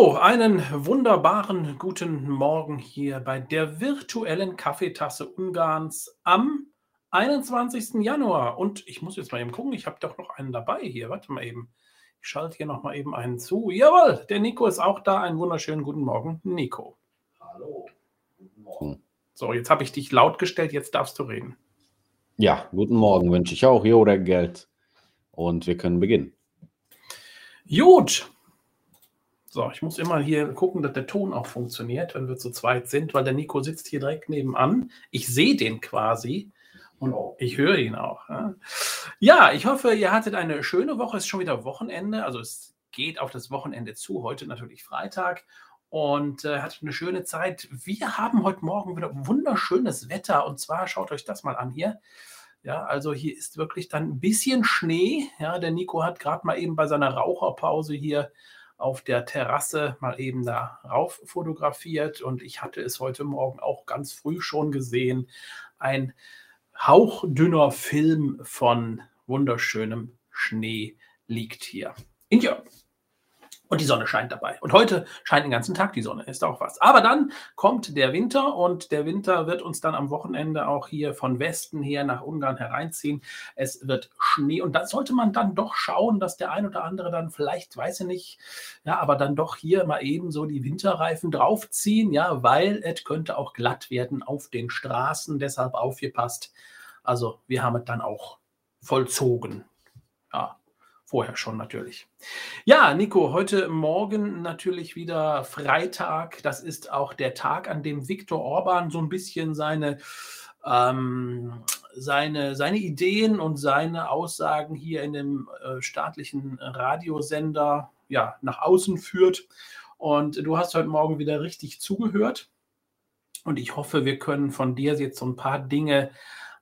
So, einen wunderbaren guten Morgen hier bei der virtuellen Kaffeetasse Ungarns am 21. Januar. Und ich muss jetzt mal eben gucken, ich habe doch noch einen dabei hier. Warte mal eben. Ich schalte hier noch mal eben einen zu. Jawohl, der Nico ist auch da. Einen wunderschönen guten Morgen, Nico. Hallo, guten Morgen. So, jetzt habe ich dich laut gestellt, jetzt darfst du reden. Ja, guten Morgen wünsche ich auch. Jo, der Geld. Und wir können beginnen. Gut. So, ich muss immer hier gucken, dass der Ton auch funktioniert, wenn wir zu zweit sind, weil der Nico sitzt hier direkt nebenan. Ich sehe den quasi und ich höre ihn auch. Ja. ja, ich hoffe, ihr hattet eine schöne Woche. Es ist schon wieder Wochenende, also es geht auf das Wochenende zu. Heute natürlich Freitag und äh, hattet eine schöne Zeit. Wir haben heute Morgen wieder wunderschönes Wetter und zwar schaut euch das mal an hier. Ja, also hier ist wirklich dann ein bisschen Schnee. Ja, der Nico hat gerade mal eben bei seiner Raucherpause hier auf der Terrasse mal eben da rauf fotografiert und ich hatte es heute Morgen auch ganz früh schon gesehen. Ein hauchdünner Film von wunderschönem Schnee liegt hier. In Jörg. Und die Sonne scheint dabei. Und heute scheint den ganzen Tag die Sonne, ist auch was. Aber dann kommt der Winter und der Winter wird uns dann am Wochenende auch hier von Westen her nach Ungarn hereinziehen. Es wird Schnee und da sollte man dann doch schauen, dass der ein oder andere dann vielleicht, weiß ich nicht, ja, aber dann doch hier mal eben so die Winterreifen draufziehen, ja, weil es könnte auch glatt werden auf den Straßen. Deshalb aufgepasst. Also wir haben es dann auch vollzogen. Ja, Vorher schon natürlich. Ja, Nico, heute Morgen natürlich wieder Freitag. Das ist auch der Tag, an dem Viktor Orban so ein bisschen seine, ähm, seine, seine Ideen und seine Aussagen hier in dem äh, staatlichen Radiosender ja, nach außen führt. Und du hast heute Morgen wieder richtig zugehört. Und ich hoffe, wir können von dir jetzt so ein paar Dinge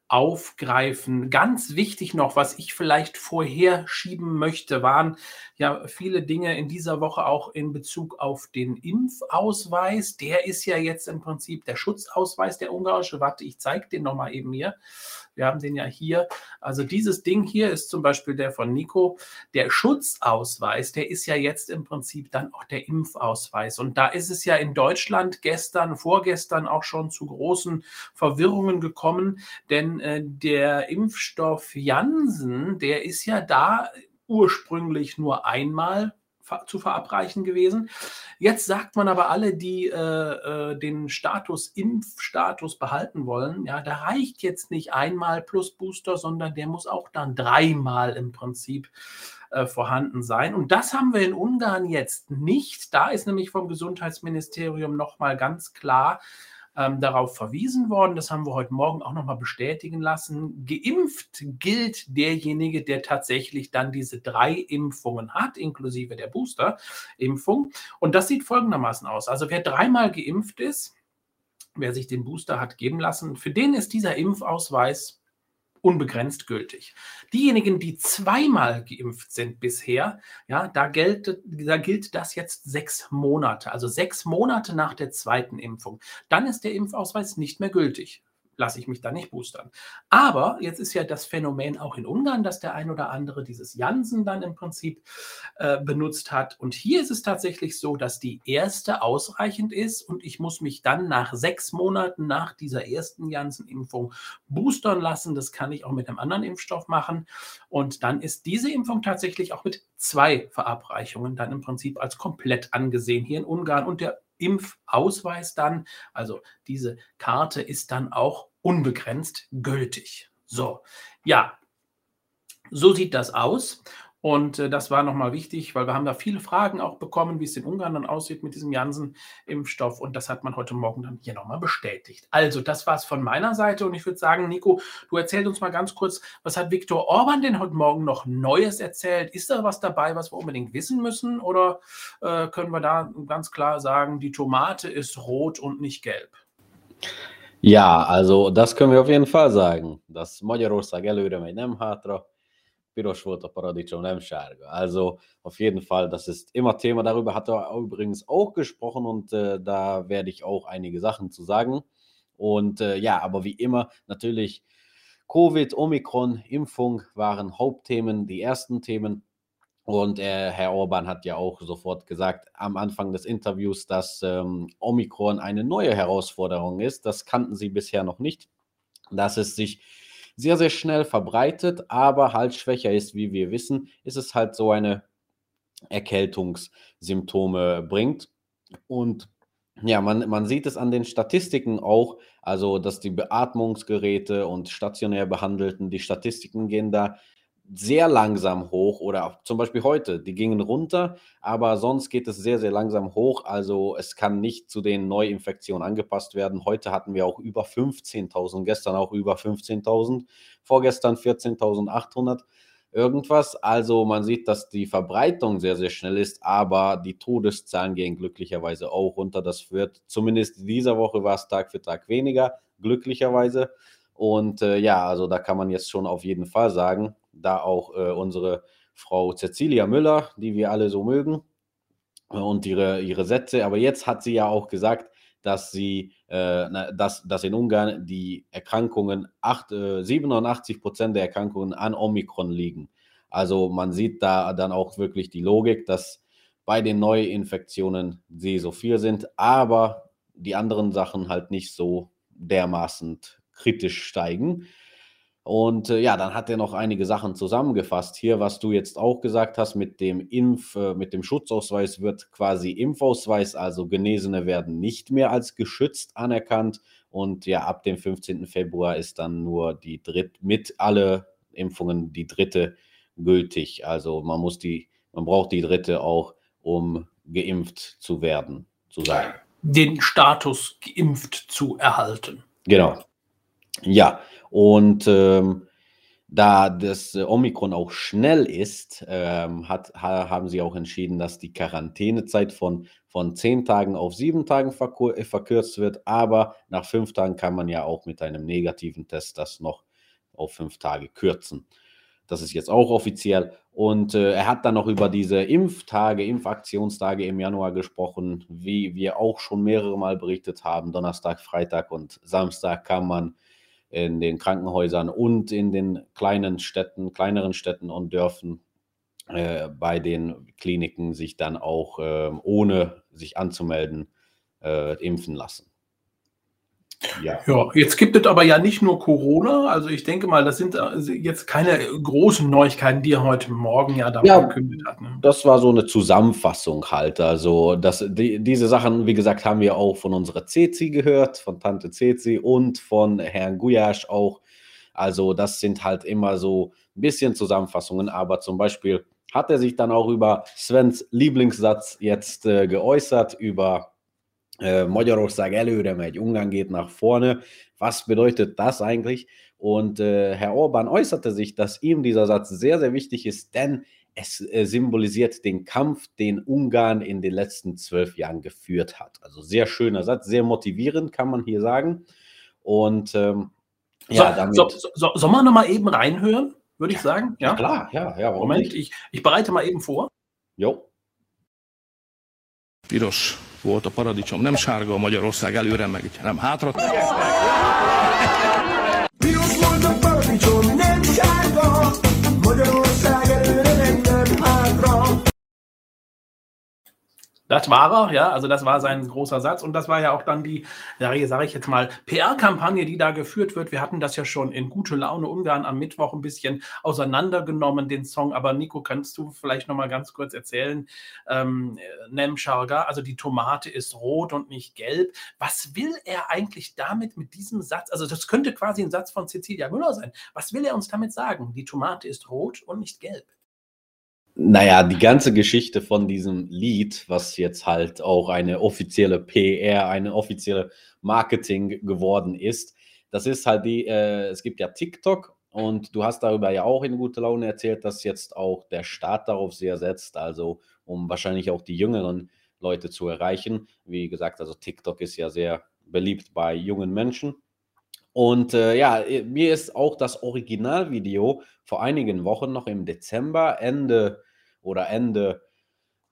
aufgreifen. Ganz wichtig noch, was ich vielleicht vorher schieben möchte, waren ja viele Dinge in dieser Woche auch in Bezug auf den Impfausweis. Der ist ja jetzt im Prinzip der Schutzausweis der ungarische. Warte, ich zeige den nochmal eben hier. Wir haben den ja hier. Also dieses Ding hier ist zum Beispiel der von Nico. Der Schutzausweis, der ist ja jetzt im Prinzip dann auch der Impfausweis. Und da ist es ja in Deutschland gestern, vorgestern auch schon zu großen Verwirrungen gekommen, denn äh, der Impfstoff Janssen, der ist ja da ursprünglich nur einmal zu verabreichen gewesen. Jetzt sagt man aber alle, die äh, äh, den Status, Impfstatus behalten wollen, ja, da reicht jetzt nicht einmal plus Booster, sondern der muss auch dann dreimal im Prinzip äh, vorhanden sein. Und das haben wir in Ungarn jetzt nicht. Da ist nämlich vom Gesundheitsministerium nochmal ganz klar ähm, darauf verwiesen worden. Das haben wir heute Morgen auch nochmal bestätigen lassen. Geimpft gilt derjenige, der tatsächlich dann diese drei Impfungen hat, inklusive der Booster-Impfung. Und das sieht folgendermaßen aus. Also wer dreimal geimpft ist, wer sich den Booster hat geben lassen, für den ist dieser Impfausweis unbegrenzt gültig. Diejenigen, die zweimal geimpft sind bisher, ja, da gilt, da gilt das jetzt sechs Monate, also sechs Monate nach der zweiten Impfung. Dann ist der Impfausweis nicht mehr gültig lasse ich mich da nicht boostern. Aber jetzt ist ja das Phänomen auch in Ungarn, dass der ein oder andere dieses Janssen dann im Prinzip äh, benutzt hat. Und hier ist es tatsächlich so, dass die erste ausreichend ist und ich muss mich dann nach sechs Monaten nach dieser ersten Janssen-Impfung boostern lassen. Das kann ich auch mit einem anderen Impfstoff machen. Und dann ist diese Impfung tatsächlich auch mit zwei Verabreichungen dann im Prinzip als komplett angesehen hier in Ungarn. Und der Impfausweis dann, also diese Karte ist dann auch unbegrenzt gültig. So, ja, so sieht das aus. Und äh, das war nochmal wichtig, weil wir haben da viele Fragen auch bekommen, wie es in Ungarn dann aussieht mit diesem Janssen-Impfstoff. Und das hat man heute Morgen dann hier nochmal bestätigt. Also, das war es von meiner Seite. Und ich würde sagen, Nico, du erzählst uns mal ganz kurz, was hat Viktor Orban denn heute Morgen noch Neues erzählt? Ist da was dabei, was wir unbedingt wissen müssen? Oder äh, können wir da ganz klar sagen, die Tomate ist rot und nicht gelb? Ja, also das können wir auf jeden Fall sagen. Das Magyarország előre megy, nem hátra piros volt a paradicsom, nem sárga. Also auf jeden Fall, das ist immer Thema. Darüber hat er übrigens auch gesprochen und äh, da werde ich auch einige Sachen zu sagen. Und äh, ja, aber wie immer natürlich Covid, Omikron, Impfung waren Hauptthemen, die ersten Themen. Und äh, Herr Orban hat ja auch sofort gesagt am Anfang des Interviews, dass ähm, Omikron eine neue Herausforderung ist. Das kannten sie bisher noch nicht, dass es sich sehr, sehr schnell verbreitet, aber halt schwächer ist, wie wir wissen, ist es halt so eine Erkältungssymptome bringt. Und ja, man, man sieht es an den Statistiken auch, also dass die Beatmungsgeräte und stationär Behandelten, die Statistiken gehen da sehr langsam hoch oder zum Beispiel heute, die gingen runter, aber sonst geht es sehr, sehr langsam hoch. Also es kann nicht zu den Neuinfektionen angepasst werden. Heute hatten wir auch über 15.000, gestern auch über 15.000, vorgestern 14.800 irgendwas. Also man sieht, dass die Verbreitung sehr, sehr schnell ist, aber die Todeszahlen gehen glücklicherweise auch runter. Das wird zumindest dieser Woche war es Tag für Tag weniger, glücklicherweise. Und äh, ja, also da kann man jetzt schon auf jeden Fall sagen, da auch äh, unsere Frau Cecilia Müller, die wir alle so mögen, äh, und ihre, ihre Sätze. Aber jetzt hat sie ja auch gesagt, dass sie, äh, dass, dass in Ungarn die Erkrankungen, acht, äh, 87 Prozent der Erkrankungen an Omikron liegen. Also man sieht da dann auch wirklich die Logik, dass bei den Neuinfektionen sie so viel sind, aber die anderen Sachen halt nicht so dermaßen kritisch steigen. Und äh, ja, dann hat er noch einige Sachen zusammengefasst. Hier, was du jetzt auch gesagt hast, mit dem Impf, äh, mit dem Schutzausweis wird quasi Impfausweis, also Genesene werden nicht mehr als geschützt anerkannt. Und ja, ab dem 15. Februar ist dann nur die dritte, mit alle Impfungen die dritte gültig. Also man muss die, man braucht die dritte auch, um geimpft zu werden, zu sein. Den Status geimpft zu erhalten. Genau. Ja, und ähm, da das Omikron auch schnell ist, ähm, hat, ha, haben sie auch entschieden, dass die Quarantänezeit von, von zehn Tagen auf sieben Tagen äh, verkürzt wird. Aber nach fünf Tagen kann man ja auch mit einem negativen Test das noch auf fünf Tage kürzen. Das ist jetzt auch offiziell. Und äh, er hat dann noch über diese Impftage, Impfaktionstage im Januar gesprochen, wie wir auch schon mehrere Mal berichtet haben. Donnerstag, Freitag und Samstag kann man in den Krankenhäusern und in den kleinen Städten, kleineren Städten und Dörfern äh, bei den Kliniken sich dann auch äh, ohne sich anzumelden äh, impfen lassen. Ja. ja, jetzt gibt es aber ja nicht nur Corona. Also ich denke mal, das sind äh, jetzt keine großen Neuigkeiten, die er heute Morgen ja da ja, verkündet hat. Ne? Das war so eine Zusammenfassung halt. Also das, die, diese Sachen, wie gesagt, haben wir auch von unserer Ceci gehört, von Tante Ceci und von Herrn Guyasch auch. Also das sind halt immer so ein bisschen Zusammenfassungen. Aber zum Beispiel hat er sich dann auch über Svens Lieblingssatz jetzt äh, geäußert, über Magyarország előre megy, Ungarn geht nach vorne. Was bedeutet das eigentlich? Und äh, Herr Orban äußerte sich, dass ihm dieser Satz sehr, sehr wichtig ist, denn es äh, symbolisiert den Kampf, den Ungarn in den letzten zwölf Jahren geführt hat. Also sehr schöner Satz, sehr motivierend, kann man hier sagen. Und ähm, ja, so, damit. So, so, so, soll man nochmal eben reinhören, würde ich sagen? Ja, klar, ja, ja. Moment, ich, ich bereite mal eben vor. Jo. Piros volt a paradicsom, nem sárga a Magyarország előre, meg nem hátra. Das war er, ja, also das war sein großer Satz und das war ja auch dann die, sage ich jetzt mal, PR-Kampagne, die da geführt wird. Wir hatten das ja schon in Gute Laune Ungarn am Mittwoch ein bisschen auseinandergenommen, den Song. Aber Nico, kannst du vielleicht nochmal ganz kurz erzählen, ähm, Nem also die Tomate ist rot und nicht gelb. Was will er eigentlich damit mit diesem Satz? Also das könnte quasi ein Satz von Cecilia Müller sein. Was will er uns damit sagen? Die Tomate ist rot und nicht gelb. Naja, die ganze Geschichte von diesem Lied, was jetzt halt auch eine offizielle PR, eine offizielle Marketing geworden ist, das ist halt die, äh, es gibt ja TikTok und du hast darüber ja auch in gute Laune erzählt, dass jetzt auch der Staat darauf sehr setzt, also um wahrscheinlich auch die jüngeren Leute zu erreichen. Wie gesagt, also TikTok ist ja sehr beliebt bei jungen Menschen. Und äh, ja, mir ist auch das Originalvideo vor einigen Wochen noch im Dezember, Ende oder Ende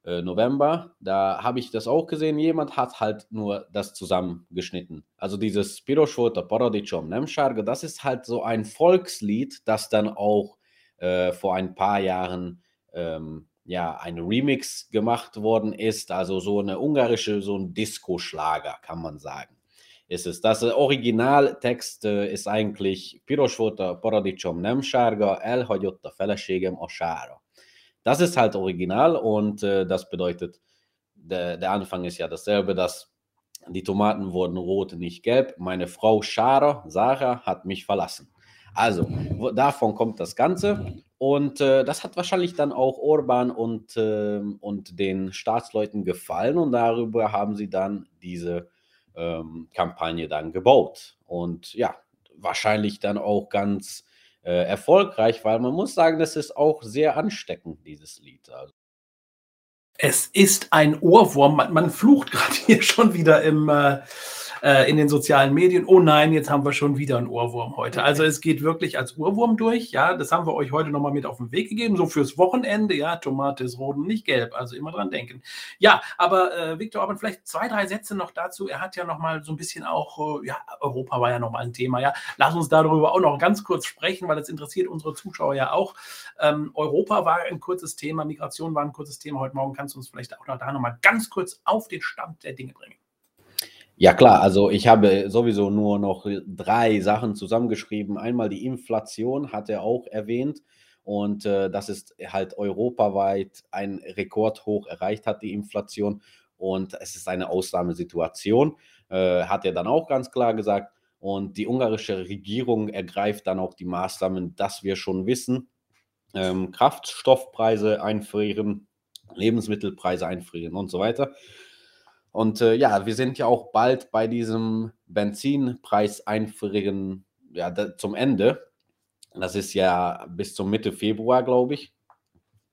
äh, November, da habe ich das auch gesehen. Jemand hat halt nur das zusammengeschnitten. Also dieses Piroshvota Paradichom Nemsharge, das ist halt so ein Volkslied, das dann auch äh, vor ein paar Jahren ähm, ja, ein Remix gemacht worden ist, also so eine ungarische, so ein Disco-Schlager, kann man sagen. Ist es. Das Originaltext äh, ist eigentlich Piros volt a paradicsom nem sárga, elhagyott a feleségem a. Das ist halt original und äh, das bedeutet, der, der Anfang ist ja dasselbe, dass die Tomaten wurden rot, nicht gelb. Meine Frau Schara, Sarah, hat mich verlassen. Also, davon kommt das Ganze. Und äh, das hat wahrscheinlich dann auch Orban und, äh, und den Staatsleuten gefallen. Und darüber haben sie dann diese ähm, Kampagne dann gebaut. Und ja, wahrscheinlich dann auch ganz äh, erfolgreich, weil man muss sagen, das ist auch sehr ansteckend, dieses Lied. Also. Es ist ein Ohrwurm. Man, man flucht gerade hier schon wieder im, äh, äh, in den sozialen Medien. Oh nein, jetzt haben wir schon wieder einen Ohrwurm heute. Also es geht wirklich als Ohrwurm durch. Ja, das haben wir euch heute nochmal mit auf den Weg gegeben. So fürs Wochenende. Ja, Tomate ist rot und nicht gelb. Also immer dran denken. Ja, aber äh, Viktor Orban, vielleicht zwei, drei Sätze noch dazu. Er hat ja nochmal so ein bisschen auch, äh, ja, Europa war ja nochmal ein Thema. Ja, lass uns darüber auch noch ganz kurz sprechen, weil das interessiert unsere Zuschauer ja auch. Ähm, Europa war ein kurzes Thema, Migration war ein kurzes Thema. Heute Morgen kannst du uns vielleicht auch noch da nochmal ganz kurz auf den Stand der Dinge bringen. Ja klar, also ich habe sowieso nur noch drei Sachen zusammengeschrieben. Einmal die Inflation hat er auch erwähnt und äh, das ist halt europaweit ein Rekordhoch erreicht hat, die Inflation und es ist eine Ausnahmesituation, äh, hat er dann auch ganz klar gesagt. Und die ungarische Regierung ergreift dann auch die Maßnahmen, dass wir schon wissen, ähm, Kraftstoffpreise einfrieren, Lebensmittelpreise einfrieren und so weiter. Und äh, ja, wir sind ja auch bald bei diesem Benzinpreis einfrieren ja, zum Ende. Das ist ja bis zum Mitte Februar, glaube ich,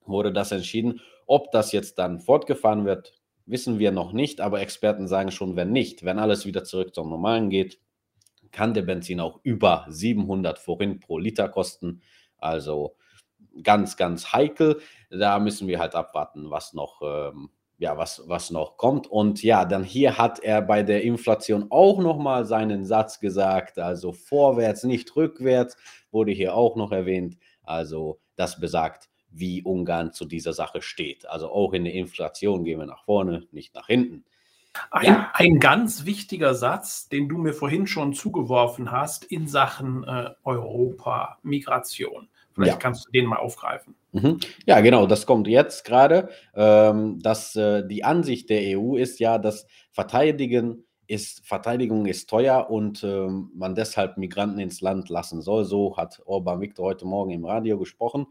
wurde das entschieden. Ob das jetzt dann fortgefahren wird, wissen wir noch nicht, aber Experten sagen schon, wenn nicht, wenn alles wieder zurück zum Normalen geht, kann der Benzin auch über 700 Forint pro Liter kosten. Also ganz, ganz heikel. Da müssen wir halt abwarten, was noch ähm, ja, was, was noch kommt. Und ja, dann hier hat er bei der Inflation auch nochmal seinen Satz gesagt, also vorwärts, nicht rückwärts, wurde hier auch noch erwähnt. Also das besagt, wie Ungarn zu dieser Sache steht. Also auch in der Inflation gehen wir nach vorne, nicht nach hinten. Ein, ja. ein ganz wichtiger Satz, den du mir vorhin schon zugeworfen hast in Sachen äh, Europa, Migration. Vielleicht ja. kannst du den mal aufgreifen. Mhm. Ja, genau, das kommt jetzt gerade. Ähm, dass äh, die Ansicht der EU ist ja, dass Verteidigen ist, Verteidigung ist teuer und ähm, man deshalb Migranten ins Land lassen soll. So hat Orban Viktor heute Morgen im Radio gesprochen.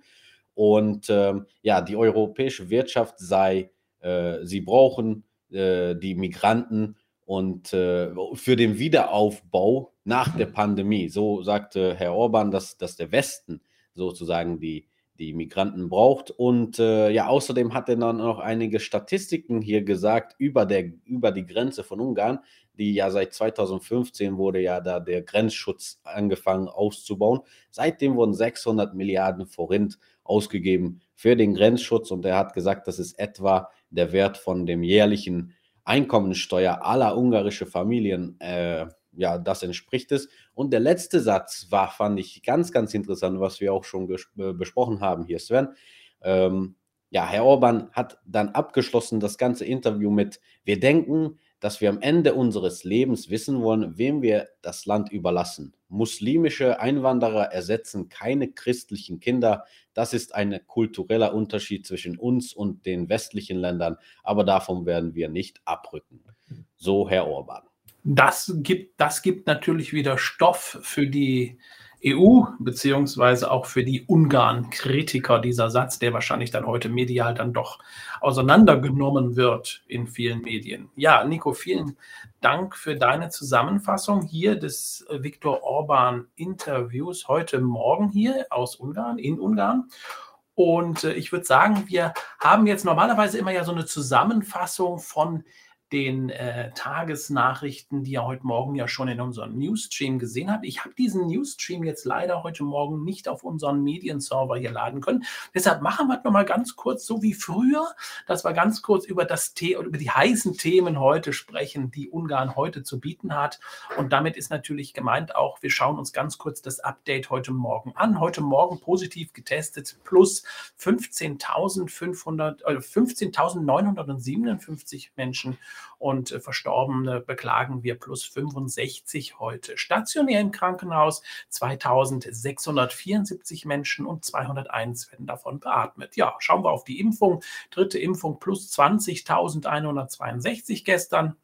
Und ähm, ja, die europäische Wirtschaft sei, äh, sie brauchen äh, die Migranten und äh, für den Wiederaufbau nach der Pandemie. So sagte Herr Orban, dass, dass der Westen sozusagen die, die Migranten braucht. Und äh, ja, außerdem hat er dann noch einige Statistiken hier gesagt über, der, über die Grenze von Ungarn, die ja seit 2015 wurde ja da der Grenzschutz angefangen auszubauen. Seitdem wurden 600 Milliarden Forint ausgegeben für den Grenzschutz und er hat gesagt, das ist etwa der Wert von dem jährlichen Einkommensteuer aller ungarische Familien. Äh, ja, das entspricht es. Und der letzte Satz war, fand ich ganz, ganz interessant, was wir auch schon äh, besprochen haben hier, Sven. Ähm, ja, Herr Orban hat dann abgeschlossen das ganze Interview mit, wir denken, dass wir am Ende unseres Lebens wissen wollen, wem wir das Land überlassen. Muslimische Einwanderer ersetzen keine christlichen Kinder. Das ist ein kultureller Unterschied zwischen uns und den westlichen Ländern, aber davon werden wir nicht abrücken. So Herr Orban. Das gibt, das gibt natürlich wieder Stoff für die EU, beziehungsweise auch für die Ungarn-Kritiker, dieser Satz, der wahrscheinlich dann heute medial dann doch auseinandergenommen wird in vielen Medien. Ja, Nico, vielen Dank für deine Zusammenfassung hier des Viktor Orban-Interviews heute Morgen hier aus Ungarn, in Ungarn. Und äh, ich würde sagen, wir haben jetzt normalerweise immer ja so eine Zusammenfassung von den äh, Tagesnachrichten, die ihr heute Morgen ja schon in unserem Newsstream gesehen habt. Ich habe diesen Newsstream jetzt leider heute Morgen nicht auf unseren Medienserver hier laden können. Deshalb machen wir es nochmal ganz kurz, so wie früher, dass wir ganz kurz über, das The über die heißen Themen heute sprechen, die Ungarn heute zu bieten hat. Und damit ist natürlich gemeint auch, wir schauen uns ganz kurz das Update heute Morgen an. Heute Morgen positiv getestet, plus 15.500, äh, 15.957 Menschen und äh, Verstorbene beklagen wir plus 65 heute. Stationär im Krankenhaus 2674 Menschen und 201 werden davon beatmet. Ja, schauen wir auf die Impfung. Dritte Impfung plus 20.162 gestern.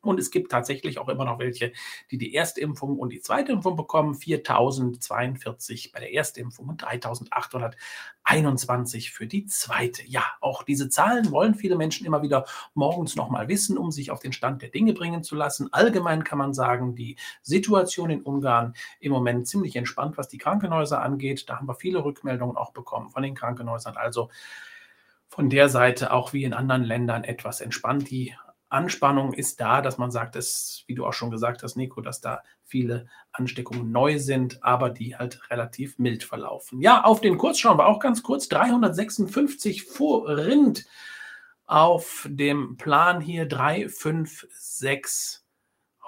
Und es gibt tatsächlich auch immer noch welche, die die erste Impfung und die zweite Impfung bekommen. 4042 bei der ersten Impfung und 3821 für die zweite. Ja, auch diese Zahlen wollen viele Menschen immer wieder morgens nochmal wissen, um sich auf den Stand der Dinge bringen zu lassen. Allgemein kann man sagen, die Situation in Ungarn im Moment ziemlich entspannt, was die Krankenhäuser angeht. Da haben wir viele Rückmeldungen auch bekommen von den Krankenhäusern. Also von der Seite auch wie in anderen Ländern etwas entspannt. Die Anspannung ist da, dass man sagt, dass, wie du auch schon gesagt hast, Nico, dass da viele Ansteckungen neu sind, aber die halt relativ mild verlaufen. Ja, auf den Kurs schauen wir auch ganz kurz. 356 vor Rind auf dem Plan hier 356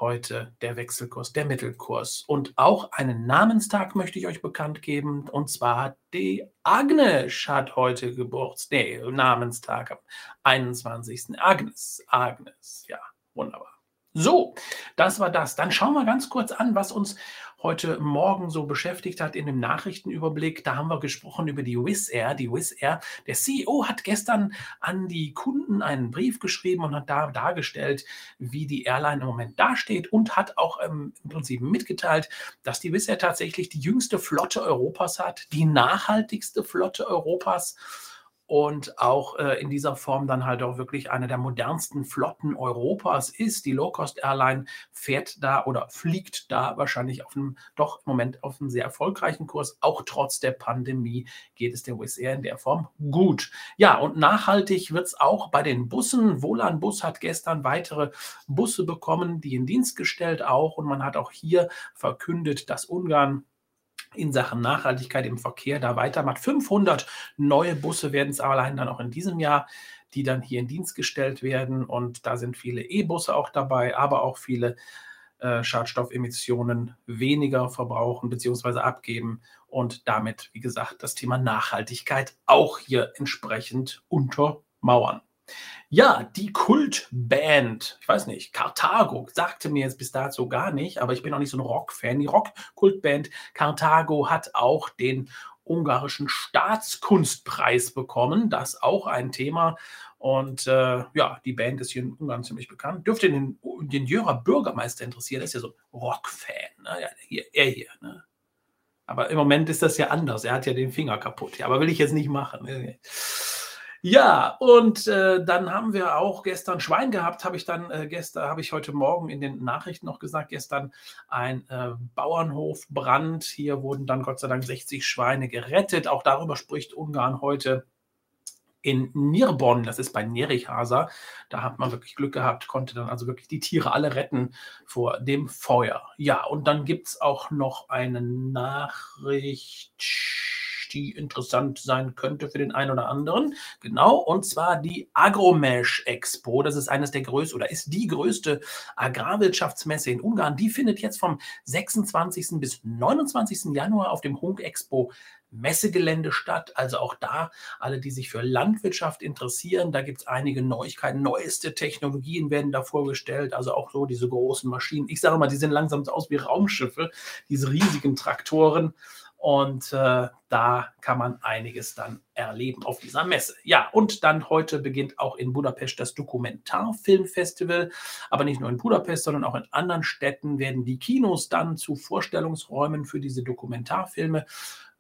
heute der Wechselkurs, der Mittelkurs. Und auch einen Namenstag möchte ich euch bekannt geben. Und zwar die Agnes hat heute Geburtstag, nee, Namenstag am 21. Agnes, Agnes, ja, wunderbar. So, das war das. Dann schauen wir ganz kurz an, was uns heute Morgen so beschäftigt hat in dem Nachrichtenüberblick. Da haben wir gesprochen über die Wizz Air. Die Wizz Air, der CEO hat gestern an die Kunden einen Brief geschrieben und hat da dargestellt, wie die Airline im Moment dasteht und hat auch ähm, im Prinzip mitgeteilt, dass die Wizz Air tatsächlich die jüngste Flotte Europas hat, die nachhaltigste Flotte Europas und auch äh, in dieser Form dann halt auch wirklich eine der modernsten Flotten Europas ist. Die Low-Cost-Airline fährt da oder fliegt da wahrscheinlich auf einem, doch im Moment auf einem sehr erfolgreichen Kurs. Auch trotz der Pandemie geht es der Wizz Air in der Form gut. Ja, und nachhaltig wird es auch bei den Bussen. Wohlan Bus hat gestern weitere Busse bekommen, die in Dienst gestellt auch. Und man hat auch hier verkündet, dass Ungarn in Sachen Nachhaltigkeit im Verkehr da weitermacht. 500 neue Busse werden es allein dann auch in diesem Jahr, die dann hier in Dienst gestellt werden. Und da sind viele E-Busse auch dabei, aber auch viele äh, Schadstoffemissionen weniger verbrauchen bzw. abgeben und damit, wie gesagt, das Thema Nachhaltigkeit auch hier entsprechend untermauern. Ja, die Kultband, ich weiß nicht, Carthago, sagte mir jetzt bis dato gar nicht, aber ich bin auch nicht so ein Rock-Fan. Die Rock-Kultband Carthago hat auch den ungarischen Staatskunstpreis bekommen. Das auch ein Thema. Und äh, ja, die Band ist hier in Ungarn ziemlich bekannt. Dürfte den, den Jörer Bürgermeister interessieren. Er ist ja so ein Rock-Fan. Ne? Ja, hier, er hier. Ne? Aber im Moment ist das ja anders. Er hat ja den Finger kaputt. Ja, aber will ich jetzt nicht machen. Ne? Ja, und äh, dann haben wir auch gestern Schwein gehabt, habe ich dann äh, gestern, habe ich heute Morgen in den Nachrichten noch gesagt, gestern ein äh, Bauernhofbrand. Hier wurden dann Gott sei Dank 60 Schweine gerettet. Auch darüber spricht Ungarn heute in Nirbonn, das ist bei Nerichhasa. Da hat man wirklich Glück gehabt, konnte dann also wirklich die Tiere alle retten vor dem Feuer. Ja, und dann gibt es auch noch eine Nachricht die interessant sein könnte für den einen oder anderen. Genau, und zwar die Agromesh Expo. Das ist eines der größten oder ist die größte Agrarwirtschaftsmesse in Ungarn. Die findet jetzt vom 26. bis 29. Januar auf dem Hunk Expo Messegelände statt. Also auch da, alle, die sich für Landwirtschaft interessieren, da gibt es einige Neuigkeiten. Neueste Technologien werden da vorgestellt. Also auch so diese großen Maschinen. Ich sage mal, die sehen langsam aus wie Raumschiffe, diese riesigen Traktoren. Und äh, da kann man einiges dann erleben auf dieser Messe. Ja, und dann heute beginnt auch in Budapest das Dokumentarfilmfestival. Aber nicht nur in Budapest, sondern auch in anderen Städten werden die Kinos dann zu Vorstellungsräumen für diese Dokumentarfilme.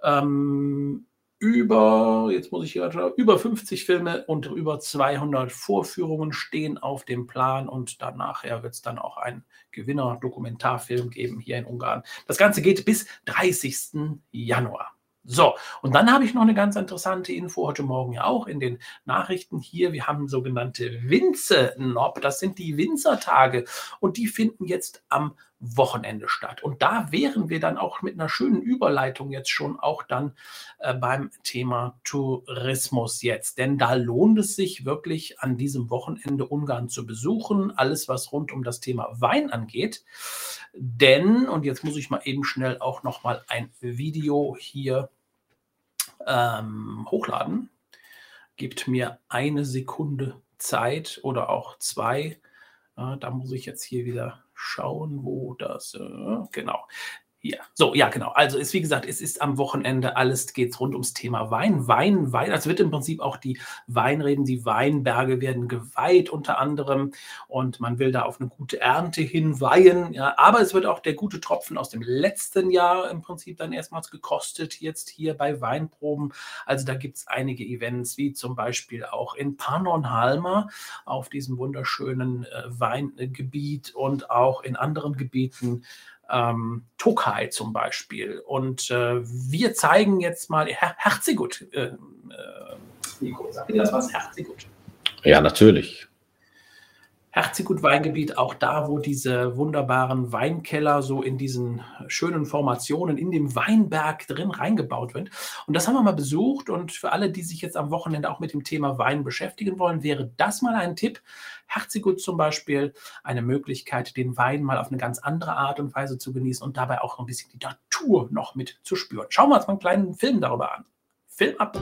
Ähm, über, jetzt muss ich hier, über 50 Filme und über 200 Vorführungen stehen auf dem Plan und danach wird es dann auch einen Gewinner-Dokumentarfilm geben hier in Ungarn. Das Ganze geht bis 30. Januar. So, und dann habe ich noch eine ganz interessante Info heute Morgen ja auch in den Nachrichten hier. Wir haben sogenannte Winze-Nob, das sind die Winzertage und die finden jetzt am Wochenende statt. Und da wären wir dann auch mit einer schönen Überleitung jetzt schon auch dann äh, beim Thema Tourismus jetzt. Denn da lohnt es sich wirklich an diesem Wochenende Ungarn zu besuchen. Alles, was rund um das Thema Wein angeht. Denn, und jetzt muss ich mal eben schnell auch noch mal ein Video hier ähm, hochladen. Gibt mir eine Sekunde Zeit oder auch zwei. Äh, da muss ich jetzt hier wieder schauen, wo das, äh, genau. Ja, so, ja, genau. Also ist, wie gesagt, es ist am Wochenende, alles geht rund ums Thema Wein. Wein, Wein, also wird im Prinzip auch die Weinreben, die Weinberge werden geweiht unter anderem und man will da auf eine gute Ernte hinweihen. Ja, aber es wird auch der gute Tropfen aus dem letzten Jahr im Prinzip dann erstmals gekostet, jetzt hier bei Weinproben. Also da gibt es einige Events, wie zum Beispiel auch in Pannonhalma auf diesem wunderschönen äh, Weingebiet und auch in anderen Gebieten ähm, Tokai zum Beispiel. Und äh, wir zeigen jetzt mal Her Herzegut. Äh, äh, Nico, sagt dir das was? Herzegut. Ja, natürlich. Herzegut-Weingebiet, auch da, wo diese wunderbaren Weinkeller so in diesen schönen Formationen in dem Weinberg drin reingebaut werden. Und das haben wir mal besucht. Und für alle, die sich jetzt am Wochenende auch mit dem Thema Wein beschäftigen wollen, wäre das mal ein Tipp. Herzegut zum Beispiel, eine Möglichkeit, den Wein mal auf eine ganz andere Art und Weise zu genießen und dabei auch ein bisschen die Natur noch mit zu spüren. Schauen wir uns mal einen kleinen Film darüber an. Film ab.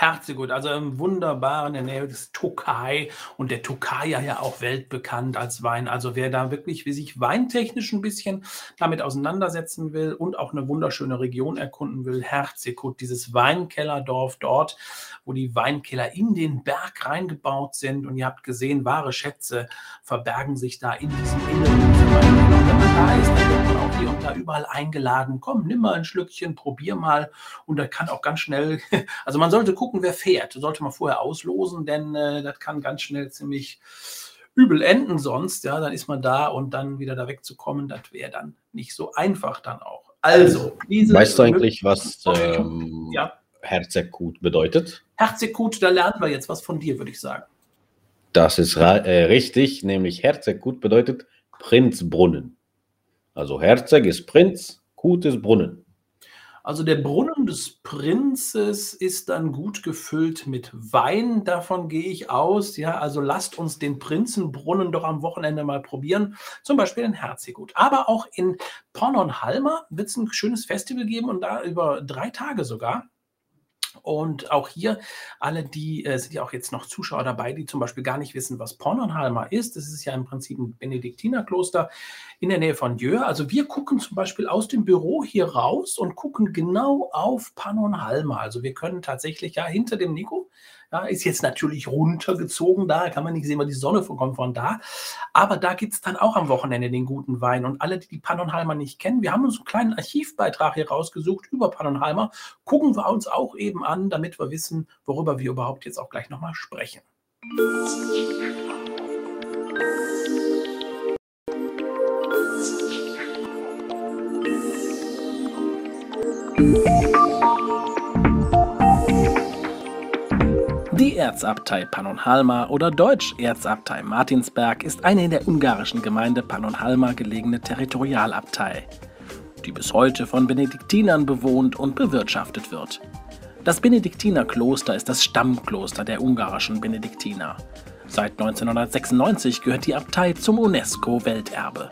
Herzegut, also im wunderbaren in der Nähe des Tokai und der Tokai ja auch weltbekannt als Wein. Also wer da wirklich wie sich weintechnisch ein bisschen damit auseinandersetzen will und auch eine wunderschöne Region erkunden will, Herzegut, dieses Weinkellerdorf dort, wo die Weinkeller in den Berg reingebaut sind und ihr habt gesehen, wahre Schätze verbergen sich da in diesem Inneren. Wenn man da ist, dann wird man auch hier und da überall eingeladen. Komm, nimm mal ein Schlückchen, probier mal und da kann auch ganz schnell, also man sollte gucken, wer fährt. Sollte man vorher auslosen, denn äh, das kann ganz schnell ziemlich übel enden sonst. Ja, dann ist man da und dann wieder da wegzukommen, das wäre dann nicht so einfach dann auch. Also, diese weißt du eigentlich, was ähm, ja. Herzeggut bedeutet? Herzeggut, da lernen wir jetzt was von dir, würde ich sagen. Das ist äh, richtig, nämlich Herzeggut bedeutet Prinzbrunnen. Also Herzeg ist Prinz, Gut ist Brunnen. Also der Brunnen des Prinzes ist dann gut gefüllt mit Wein, davon gehe ich aus. Ja, also lasst uns den Prinzenbrunnen doch am Wochenende mal probieren, zum Beispiel in Herzegut. Aber auch in Pornonhalma wird es ein schönes Festival geben und da über drei Tage sogar. Und auch hier, alle, die äh, sind ja auch jetzt noch Zuschauer dabei, die zum Beispiel gar nicht wissen, was Ponnonhalma ist. Das ist ja im Prinzip ein Benediktinerkloster in der Nähe von Jör. Also wir gucken zum Beispiel aus dem Büro hier raus und gucken genau auf Pannonhalma. Also wir können tatsächlich ja hinter dem Nico Ja, ist jetzt natürlich runtergezogen da, kann man nicht sehen, weil die Sonne kommt von da. Aber da gibt es dann auch am Wochenende den guten Wein. Und alle, die die Pannonhalmer nicht kennen, wir haben uns einen kleinen Archivbeitrag hier rausgesucht über Pannonhalmer. Gucken wir uns auch eben an, damit wir wissen, worüber wir überhaupt jetzt auch gleich nochmal sprechen. Die Erzabtei Pannonhalma oder Deutsch Erzabtei Martinsberg ist eine in der ungarischen Gemeinde Pannonhalma gelegene Territorialabtei, die bis heute von Benediktinern bewohnt und bewirtschaftet wird. Das Benediktinerkloster ist das Stammkloster der ungarischen Benediktiner. Seit 1996 gehört die Abtei zum UNESCO-Welterbe.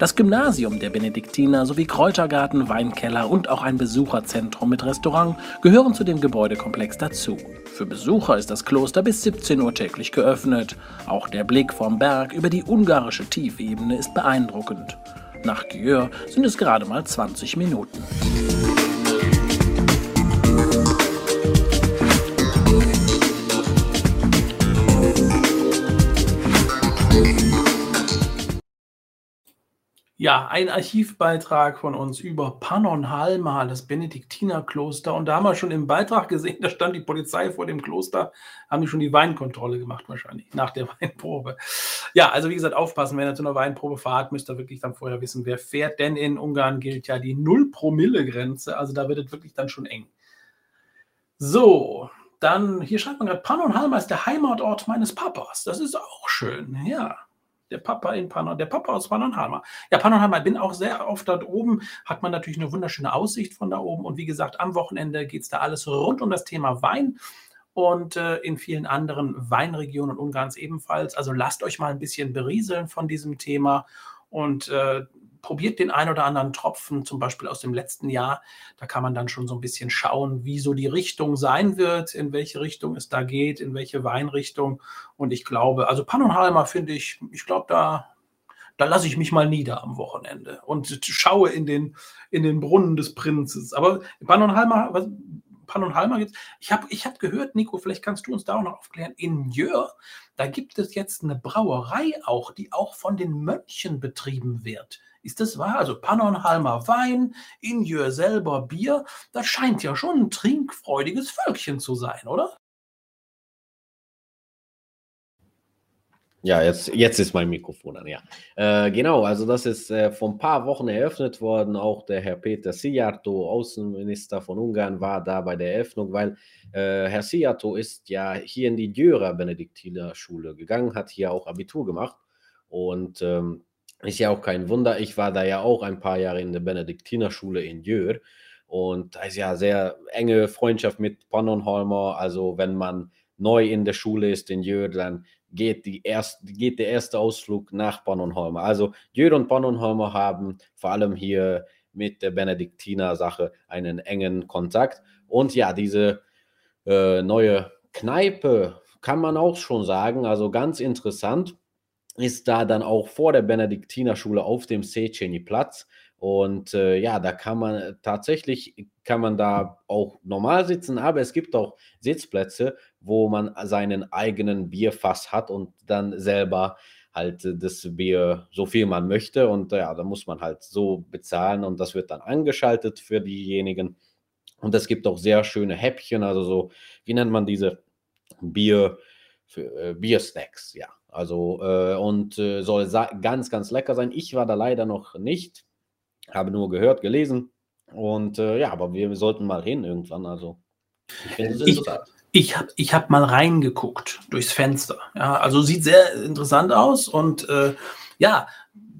Das Gymnasium der Benediktiner sowie Kräutergarten, Weinkeller und auch ein Besucherzentrum mit Restaurant gehören zu dem Gebäudekomplex dazu. Für Besucher ist das Kloster bis 17 Uhr täglich geöffnet. Auch der Blick vom Berg über die ungarische Tiefebene ist beeindruckend. Nach Györ sind es gerade mal 20 Minuten. Ja, ein Archivbeitrag von uns über Pannonhalma, das Benediktinerkloster. Und da haben wir schon im Beitrag gesehen, da stand die Polizei vor dem Kloster, haben die schon die Weinkontrolle gemacht wahrscheinlich, nach der Weinprobe. Ja, also wie gesagt, aufpassen, wenn ihr zu einer Weinprobe fahrt, müsst ihr wirklich dann vorher wissen, wer fährt. Denn in Ungarn gilt ja die Null-Promille-Grenze, also da wird es wirklich dann schon eng. So, dann, hier schreibt man gerade, Pannonhalma ist der Heimatort meines Papas. Das ist auch schön, ja der Papa in Panon, der Papa aus Pannonhalma. Ja, Pannonhalma, ich bin auch sehr oft dort oben, hat man natürlich eine wunderschöne Aussicht von da oben und wie gesagt, am Wochenende geht es da alles rund um das Thema Wein und äh, in vielen anderen Weinregionen Ungarns ebenfalls. Also lasst euch mal ein bisschen berieseln von diesem Thema und äh, probiert den ein oder anderen Tropfen, zum Beispiel aus dem letzten Jahr. Da kann man dann schon so ein bisschen schauen, wie so die Richtung sein wird, in welche Richtung es da geht, in welche Weinrichtung. Und ich glaube, also Pannonhalmer finde ich, ich glaube, da, da lasse ich mich mal nieder am Wochenende und schaue in den, in den Brunnen des Prinzes. Aber Pannonhalmer, was, Pannonhalmer gibt Ich habe ich hab gehört, Nico, vielleicht kannst du uns da auch noch aufklären, in Jör, da gibt es jetzt eine Brauerei auch, die auch von den Mönchen betrieben wird. Ist das wahr? Also Pannonhalmer Wein, Injör selber Bier, das scheint ja schon ein trinkfreudiges Völkchen zu sein, oder? Ja, jetzt, jetzt ist mein Mikrofon an, ja. Äh, genau, also das ist äh, vor ein paar Wochen eröffnet worden. Auch der Herr Peter Sijarto, Außenminister von Ungarn, war da bei der Eröffnung, weil äh, Herr Sijarto ist ja hier in die Djörer Benediktinerschule gegangen, hat hier auch Abitur gemacht und ähm, ist ja auch kein Wunder. Ich war da ja auch ein paar Jahre in der Benediktinerschule in Jör und da ist ja sehr enge Freundschaft mit Pannonhalmer. Also wenn man neu in der Schule ist in Jör, dann geht, die erst, geht der erste Ausflug nach Pannonhalmer. Also Jör und Pannonhalmer haben vor allem hier mit der Benediktiner-Sache einen engen Kontakt. Und ja, diese äh, neue Kneipe kann man auch schon sagen, also ganz interessant ist da dann auch vor der Benediktinerschule auf dem Seceni-Platz. Und äh, ja, da kann man tatsächlich, kann man da auch normal sitzen, aber es gibt auch Sitzplätze, wo man seinen eigenen Bierfass hat und dann selber halt das Bier so viel man möchte. Und ja, da muss man halt so bezahlen und das wird dann angeschaltet für diejenigen. Und es gibt auch sehr schöne Häppchen, also so, wie nennt man diese Bier, für, äh, Biersnacks, ja. Also, äh, und äh, soll ganz, ganz lecker sein. Ich war da leider noch nicht, habe nur gehört, gelesen. Und äh, ja, aber wir sollten mal hin irgendwann. Also, ich finde es interessant. Ich habe ich hab mal reingeguckt durchs Fenster. Ja, also sieht sehr interessant aus und äh, ja,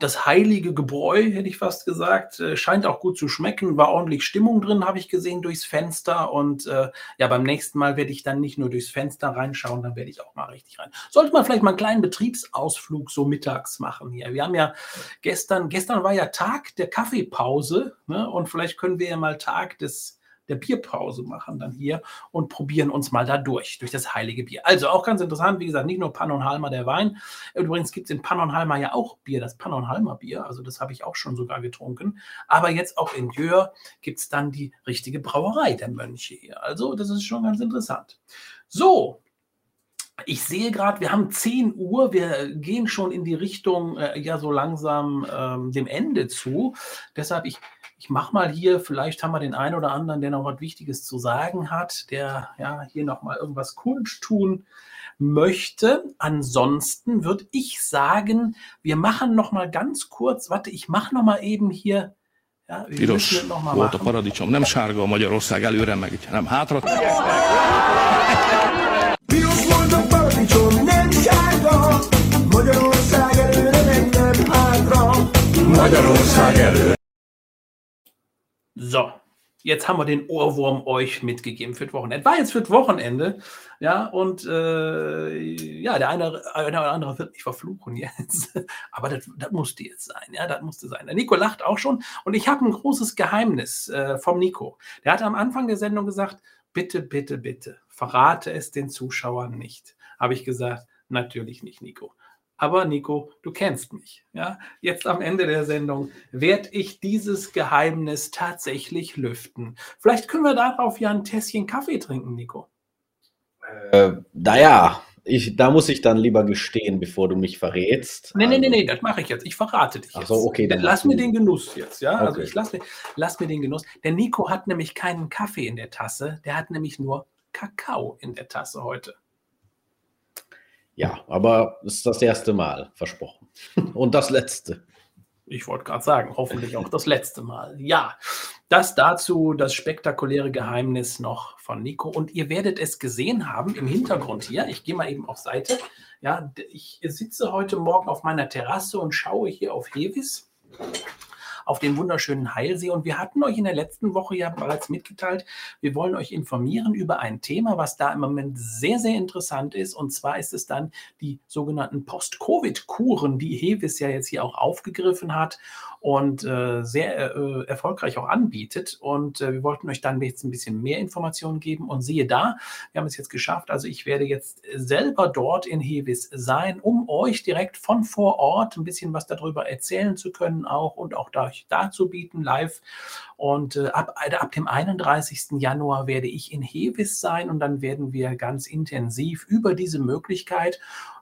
das heilige Gebräu, hätte ich fast gesagt, äh, scheint auch gut zu schmecken. War ordentlich Stimmung drin, habe ich gesehen durchs Fenster. Und äh, ja, beim nächsten Mal werde ich dann nicht nur durchs Fenster reinschauen, dann werde ich auch mal richtig rein. Sollte man vielleicht mal einen kleinen Betriebsausflug so mittags machen hier. Wir haben ja gestern, gestern war ja Tag der Kaffeepause ne? und vielleicht können wir ja mal Tag des der Bierpause machen dann hier und probieren uns mal da durch, durch das heilige Bier. Also auch ganz interessant, wie gesagt, nicht nur Pannonhalmer der Wein. Übrigens gibt es in Pannonhalmer ja auch Bier, das Pannonhalmer Bier. Also das habe ich auch schon sogar getrunken. Aber jetzt auch in Jör gibt es dann die richtige Brauerei der Mönche hier. Also das ist schon ganz interessant. So, ich sehe gerade, wir haben 10 Uhr, wir gehen schon in die Richtung äh, ja so langsam ähm, dem Ende zu. Deshalb, ich, ich mache mal hier, vielleicht haben wir den einen oder anderen, der noch was Wichtiges zu sagen hat, der ja hier nochmal irgendwas kundtun möchte. Ansonsten würde ich sagen, wir machen nochmal ganz kurz, warte, ich mache nochmal eben hier Ja, Piros volt a paradicsom, nem sárga a Magyarország előre, meg nem hátra. Piros volt a paradicsom, nem sárga, Magyarország előre, meg nem hátra. Magyarország előre. So, jetzt haben wir den Ohrwurm euch mitgegeben für das Wochenende. War jetzt für das Wochenende, ja, und äh, ja, der eine, eine oder andere wird mich verfluchen jetzt. Aber das, das musste jetzt sein, ja, das musste sein. Der Nico lacht auch schon und ich habe ein großes Geheimnis äh, vom Nico. Der hat am Anfang der Sendung gesagt, bitte, bitte, bitte, verrate es den Zuschauern nicht. Habe ich gesagt, natürlich nicht, Nico. Aber Nico, du kennst mich. Ja? Jetzt am Ende der Sendung werde ich dieses Geheimnis tatsächlich lüften. Vielleicht können wir darauf ja ein Tässchen Kaffee trinken, Nico. Äh, naja, ich, da muss ich dann lieber gestehen, bevor du mich verrätst. Nee, nee, nee, Also- nee, das mache ich jetzt. Ich verrate dich Ach jetzt. so, okay, dann Lass mir den Genuss jetzt, ja? Also Okay. ich lass mir, lass mir den Genuss. Der Nico hat nämlich keinen Kaffee in der Tasse, der hat nämlich nur Kakao in der Tasse heute. Ja, aber es ist das erste Mal, versprochen. Und das letzte. Ich wollte gerade sagen, hoffentlich auch das letzte Mal. Ja, das dazu das spektakuläre Geheimnis noch von Nico. Und ihr werdet es gesehen haben im Hintergrund hier. Ich gehe mal eben auf Seite. Ja, ich sitze heute Morgen auf meiner Terrasse und schaue hier auf Hevis, auf den wunderschönen Heilsee. Und wir hatten euch in der letzten Woche ja bereits mitgeteilt, wir wollen euch informieren über ein Thema, was da im Moment sehr, sehr interessant ist. Und zwar ist es dann die sogenannten Post-Covid-Kuren, die Hevis ja jetzt hier auch aufgegriffen hat und äh, sehr äh, erfolgreich auch anbietet. Und äh, wir wollten euch dann jetzt ein bisschen mehr Informationen geben. Und siehe da, wir haben es jetzt geschafft. Also ich werde jetzt selber dort in Hevis sein, um euch direkt von vor Ort ein bisschen was darüber erzählen zu können auch und auch da, dazu bieten live. Und äh, ab, ab dem 31. Januar werde ich in Hevis sein und dann werden wir ganz intensiv über diese Möglichkeit,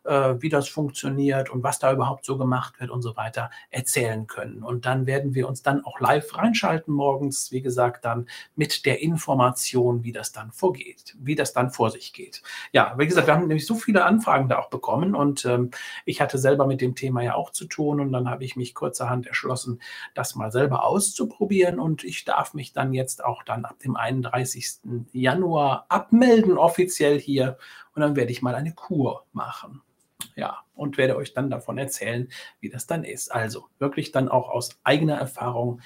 äh, wie das funktioniert und was da überhaupt so gemacht wird und so weiter erzählen können. Und dann werden wir uns dann auch live reinschalten morgens, wie gesagt, dann mit der Information, wie das dann vorgeht, wie das dann vor sich geht. Ja, wie gesagt, wir haben nämlich so viele Anfragen da auch bekommen und ähm, ich hatte selber mit dem Thema ja auch zu tun und dann habe ich mich kurzerhand erschlossen, das mal selber auszuprobieren und ich darf mich dann jetzt auch dann ab dem 31. Januar abmelden offiziell hier und dann werde ich mal eine Kur machen. Ja, und werde euch dann davon erzählen, wie das dann ist. Also wirklich dann auch aus eigener Erfahrung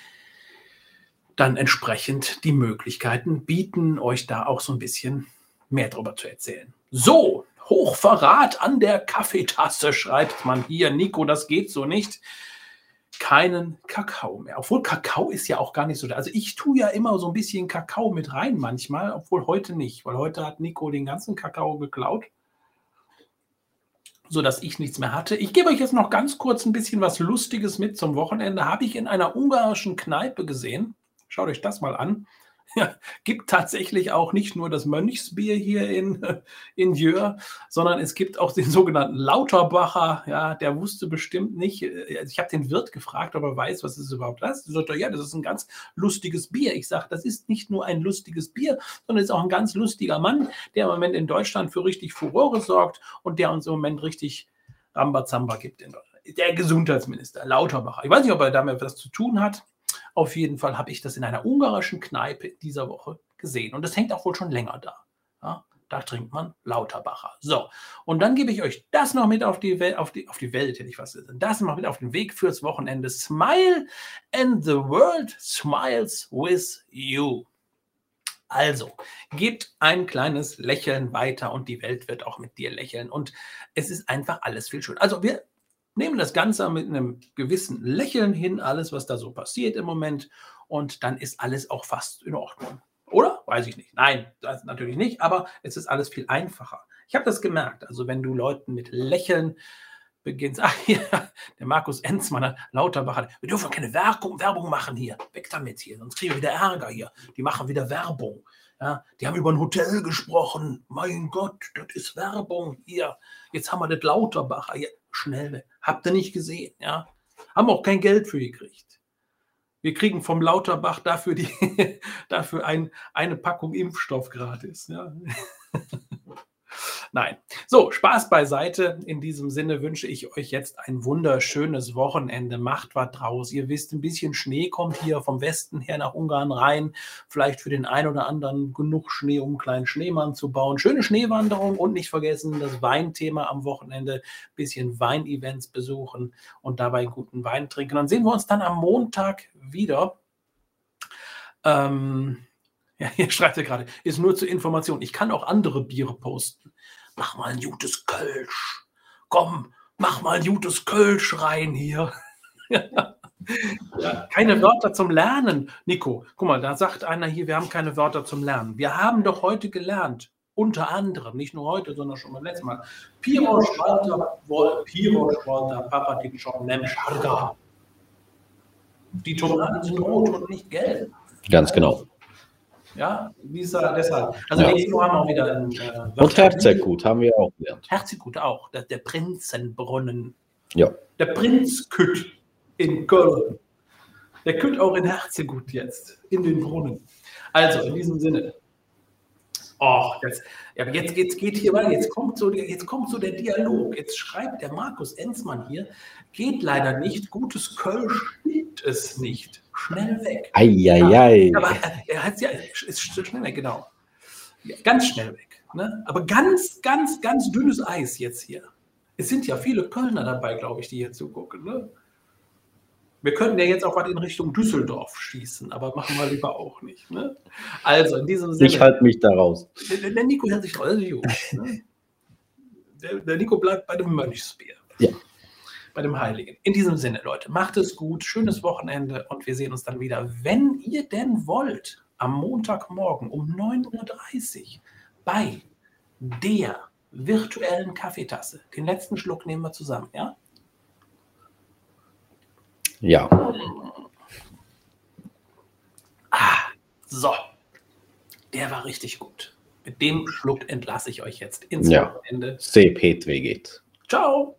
dann entsprechend die Möglichkeiten bieten, euch da auch so ein bisschen mehr darüber zu erzählen. So, Hochverrat an der Kaffeetasse, schreibt man hier. Nico, das geht so nicht. Keinen Kakao mehr. Obwohl Kakao ist ja auch gar nicht so. Also ich tue ja immer so ein bisschen Kakao mit rein manchmal, obwohl heute nicht, weil heute hat Nico den ganzen Kakao geklaut so dass ich nichts mehr hatte. Ich gebe euch jetzt noch ganz kurz ein bisschen was Lustiges mit zum Wochenende. Habe ich in einer ungarischen Kneipe gesehen. Schaut euch das mal an. Ja, gibt tatsächlich auch nicht nur das Mönchsbier hier in, in Jör, sondern es gibt auch den sogenannten Lauterbacher. Ja, der wusste bestimmt nicht. äh, Also ich habe den Wirt gefragt, ob er weiß, was ist überhaupt das. Er sagte, ja, das ist ein ganz lustiges Bier. Ich sage, das ist nicht nur ein lustiges Bier, sondern ist auch ein ganz lustiger Mann, der im Moment in Deutschland für richtig Furore sorgt und der uns im Moment richtig Rambazamba gibt in Deutschland. Der Gesundheitsminister Lauterbacher. Ich weiß nicht, ob er damit was zu tun hat. Auf jeden Fall habe ich das in einer ungarischen Kneipe dieser Woche gesehen. Und das hängt auch wohl schon länger da. Ja, da trinkt man Lauterbacher. So, und dann gebe ich euch das noch mit auf die, Wel auf die, auf die Welt, hätte ich was gesagt. Das noch mit auf den Weg fürs Wochenende. Smile and the world smiles with you. Also, gebt ein kleines Lächeln weiter und die Welt wird auch mit dir lächeln. Und es ist einfach alles viel schöner. Also, wir nehmen das Ganze mit einem gewissen Lächeln hin, alles, was da so passiert im Moment. Und dann ist alles auch fast in Ordnung. Oder? Weiß ich nicht. Nein, das natürlich nicht, aber es ist alles viel einfacher. Ich habe das gemerkt. Also wenn du Leuten mit Lächeln beginnst, ach ja, der Markus Enzmann, Lauterbach, wir dürfen keine Werbung, Werbung machen hier. Weg damit hier, sonst kriegen wir wieder Ärger hier. Die machen wieder Werbung. Ja, die haben über ein Hotel gesprochen. Mein Gott, das ist Werbung hier. Jetzt haben wir das Lauterbacher. Schnell weg. Habt ihr nicht gesehen, ja? Haben auch kein Geld für gekriegt. Wir kriegen vom Lauterbach dafür, die, dafür ein, eine Packung Impfstoff gratis. Ja. Nein. So, Spaß beiseite. In diesem Sinne wünsche ich euch jetzt ein wunderschönes Wochenende. Macht was draus. Ihr wisst, ein bisschen Schnee kommt hier vom Westen her nach Ungarn rein. Vielleicht für den einen oder anderen genug Schnee, um einen kleinen Schneemann zu bauen. Schöne Schneewanderung und nicht vergessen das Weinthema am Wochenende. Bisschen Weinevents besuchen und dabei guten Wein trinken. Dann sehen wir uns dann am Montag wieder. Ähm, ja, hier schreibt er gerade, ist nur zur Information. Ich kann auch andere Biere posten mach mal ein gutes Kölsch. Komm, mach mal ein gutes Kölsch rein hier. ja, keine Wörter zum Lernen. Nico, guck mal, da sagt einer hier, wir haben keine Wörter zum Lernen. Wir haben doch heute gelernt, unter anderem, nicht nur heute, sondern schon beim letzten Mal, Pirosch, Walter, Pirosch, Walter, Papa, die schon Nemscharga. Die Tomaten sind rot und nicht gelb. Ganz genau. Ja, dieser, deshalb. Also ja. wir haben auch wieder ein, äh, Und Herzeggut haben wir auch gelernt. Herzeggut auch, der, der Prinzenbrunnen. Ja. Der Prinzkütt in Köln. Der kütt auch in Herzeggut jetzt, in den Brunnen. Also, in diesem Sinne. Oh, jetzt, ja, jetzt, jetzt geht hier weiter, jetzt kommt, so, jetzt kommt so der Dialog. Jetzt schreibt der Markus Enzmann hier, geht leider nicht, gutes Kölsch gibt es nicht schnell weg. Eieiei. Ja, aber er hat ja, ist schnell weg, genau. Ja, ganz schnell weg. Ne? Aber ganz, ganz, ganz dünnes Eis jetzt hier. Es sind ja viele Kölner dabei, glaube ich, die hier zugucken. Ne? Wir könnten ja jetzt auch was in Richtung Düsseldorf schießen, aber machen wir lieber auch nicht. Ne? Also in diesem Sinne. Ich halte mich da raus. Der, der Nico hält sich raus. Ne? Der, der Nico bleibt bei dem Mönchsbier. Ja bei dem Heiligen. In diesem Sinne, Leute, macht es gut, schönes Wochenende und wir sehen uns dann wieder, wenn ihr denn wollt, am Montagmorgen um 9.30 Uhr bei der virtuellen Kaffeetasse. Den letzten Schluck nehmen wir zusammen, ja? Ja. Ah, so. Der war richtig gut. Mit dem Schluck entlasse ich euch jetzt ins ja. Wochenende. CP geht. Ciao.